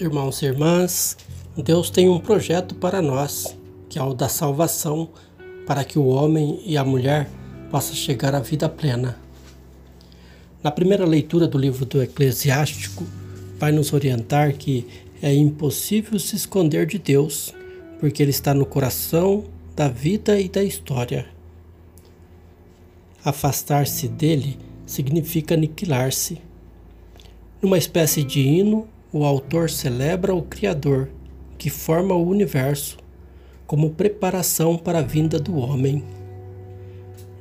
Irmãos e irmãs, Deus tem um projeto para nós, que é o da salvação, para que o homem e a mulher possam chegar à vida plena. Na primeira leitura do livro do Eclesiástico, vai nos orientar que é impossível se esconder de Deus, porque Ele está no coração da vida e da história. Afastar-se dele significa aniquilar-se. Numa espécie de hino, o autor celebra o Criador, que forma o universo, como preparação para a vinda do homem.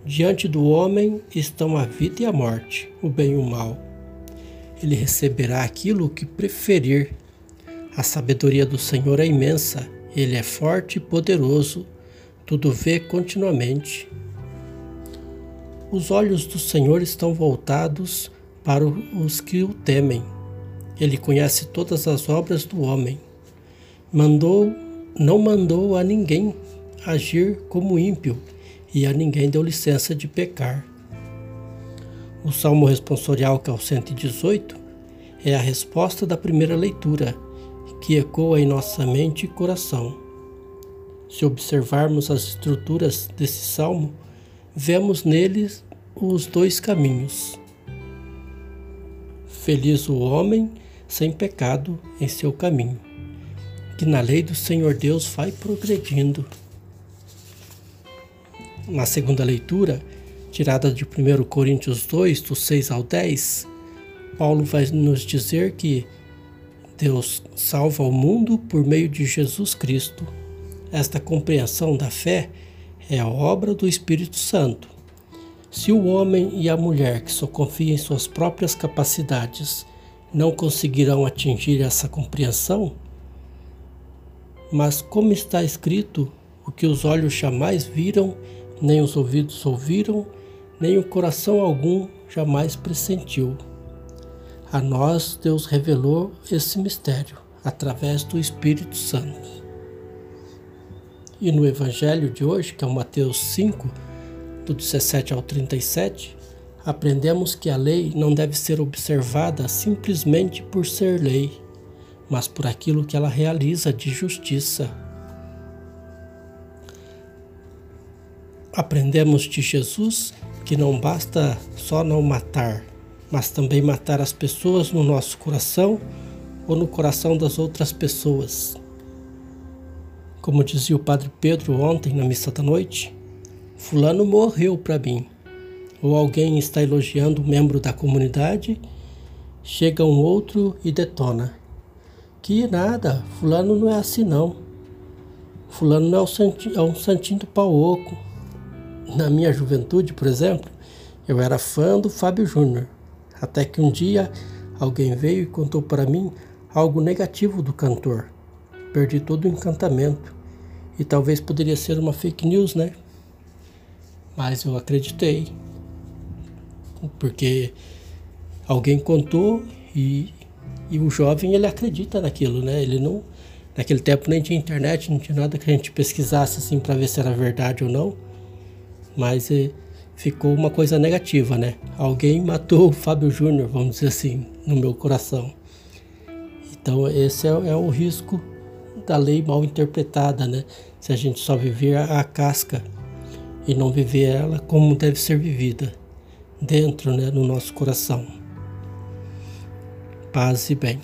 Diante do homem estão a vida e a morte, o bem e o mal. Ele receberá aquilo que preferir. A sabedoria do Senhor é imensa, ele é forte e poderoso, tudo vê continuamente. Os olhos do Senhor estão voltados para os que o temem ele conhece todas as obras do homem. Mandou, não mandou a ninguém agir como ímpio, e a ninguém deu licença de pecar. O salmo responsorial, que é o 118, é a resposta da primeira leitura, que ecoa em nossa mente e coração. Se observarmos as estruturas desse salmo, vemos neles os dois caminhos. Feliz o homem sem pecado em seu caminho, que na lei do Senhor Deus vai progredindo. Na segunda leitura, tirada de 1 Coríntios 2, do 6 ao 10, Paulo vai nos dizer que Deus salva o mundo por meio de Jesus Cristo. Esta compreensão da fé é a obra do Espírito Santo. Se o homem e a mulher que só confiam em suas próprias capacidades não conseguirão atingir essa compreensão? Mas, como está escrito, o que os olhos jamais viram, nem os ouvidos ouviram, nem o coração algum jamais pressentiu. A nós Deus revelou esse mistério através do Espírito Santo. E no Evangelho de hoje, que é o Mateus 5, do 17 ao 37, aprendemos que a lei não deve ser observada simplesmente por ser lei, mas por aquilo que ela realiza de justiça. Aprendemos de Jesus que não basta só não matar, mas também matar as pessoas no nosso coração ou no coração das outras pessoas. Como dizia o Padre Pedro ontem na missa da noite, Fulano morreu para mim ou alguém está elogiando um membro da comunidade, chega um outro e detona. Que nada, fulano não é assim não. Fulano não é, santinho, é um santinho do pau oco. Na minha juventude, por exemplo, eu era fã do Fábio Júnior. Até que um dia alguém veio e contou para mim algo negativo do cantor. Perdi todo o encantamento. E talvez poderia ser uma fake news, né? Mas eu acreditei porque alguém contou e, e o jovem ele acredita naquilo, né? Ele não naquele tempo nem tinha internet, não tinha nada que a gente pesquisasse assim para ver se era verdade ou não, mas eh, ficou uma coisa negativa, né? Alguém matou o Fábio Júnior, vamos dizer assim, no meu coração. Então esse é, é o risco da lei mal interpretada, né? Se a gente só viver a, a casca e não viver ela como deve ser vivida dentro, né, no nosso coração. Paz e bem.